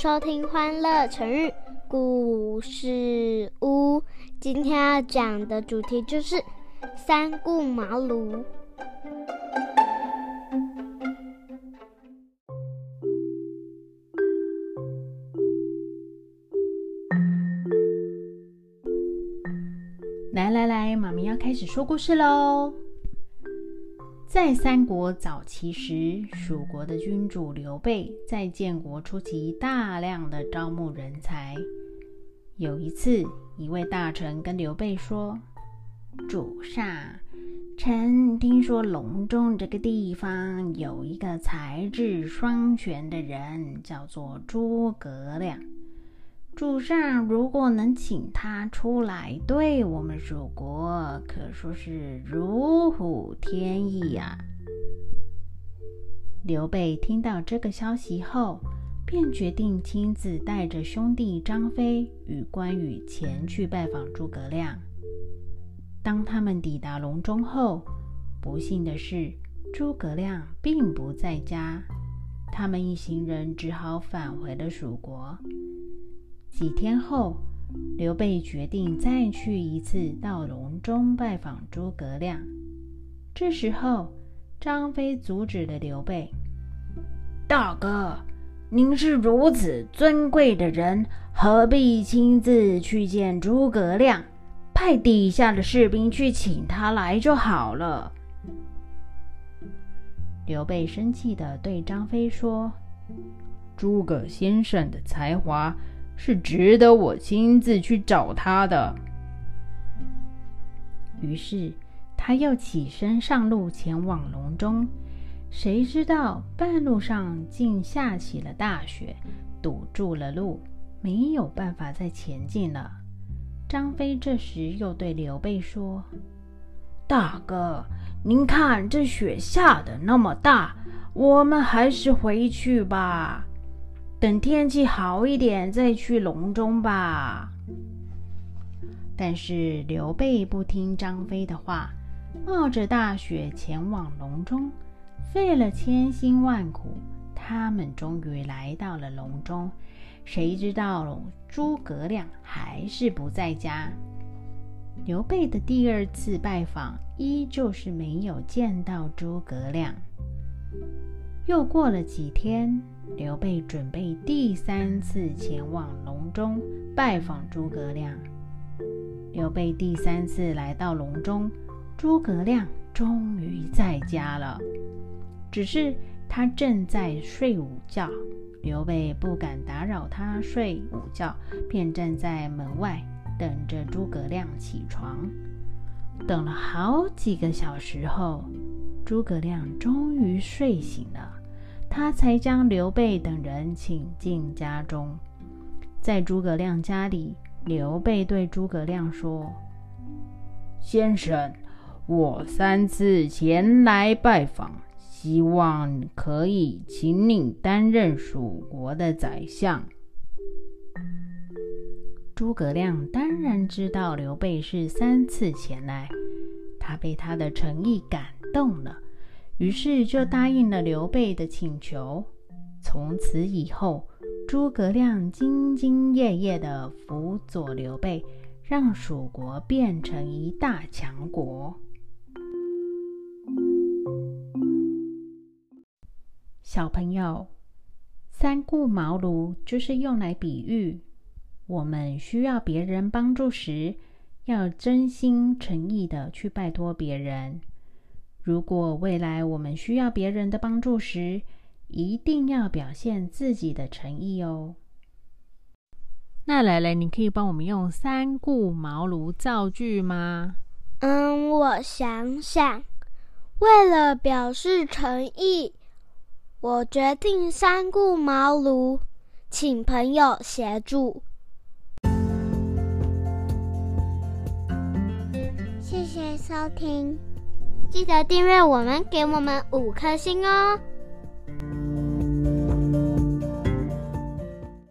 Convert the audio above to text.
收听《欢乐成语故事屋》。今天要讲的主题就是“三顾茅庐”。来来来，妈咪要开始说故事喽。在三国早期时，蜀国的君主刘备在建国初期大量的招募人才。有一次，一位大臣跟刘备说：“主上，臣听说隆中这个地方有一个才智双全的人，叫做诸葛亮。”主上如果能请他出来，对我们蜀国可说是如虎添翼呀。刘备听到这个消息后，便决定亲自带着兄弟张飞与关羽前去拜访诸葛亮。当他们抵达隆中后，不幸的是，诸葛亮并不在家，他们一行人只好返回了蜀国。几天后，刘备决定再去一次到隆中拜访诸葛亮。这时候，张飞阻止了刘备：“大哥，您是如此尊贵的人，何必亲自去见诸葛亮？派底下的士兵去请他来就好了。”刘备生气地对张飞说：“诸葛先生的才华。”是值得我亲自去找他的。于是他又起身上路前往隆中，谁知道半路上竟下起了大雪，堵住了路，没有办法再前进了。张飞这时又对刘备说：“大哥，您看这雪下的那么大，我们还是回去吧。”等天气好一点再去隆中吧。但是刘备不听张飞的话，冒着大雪前往隆中，费了千辛万苦，他们终于来到了隆中。谁知道诸葛亮还是不在家。刘备的第二次拜访，依旧是没有见到诸葛亮。又过了几天。刘备准备第三次前往隆中拜访诸葛亮。刘备第三次来到隆中，诸葛亮终于在家了，只是他正在睡午觉。刘备不敢打扰他睡午觉，便站在门外等着诸葛亮起床。等了好几个小时后，诸葛亮终于睡醒了。他才将刘备等人请进家中。在诸葛亮家里，刘备对诸葛亮说：“先生，我三次前来拜访，希望可以请你担任蜀国的宰相。”诸葛亮当然知道刘备是三次前来，他被他的诚意感动了。于是就答应了刘备的请求。从此以后，诸葛亮兢兢业业地辅佐刘备，让蜀国变成一大强国。小朋友，三顾茅庐就是用来比喻我们需要别人帮助时，要真心诚意的去拜托别人。如果未来我们需要别人的帮助时，一定要表现自己的诚意哦。那蕾蕾，你可以帮我们用“三顾茅庐”造句吗？嗯，我想想。为了表示诚意，我决定三顾茅庐，请朋友协助。谢谢收听。记得订阅我们，给我们五颗星哦！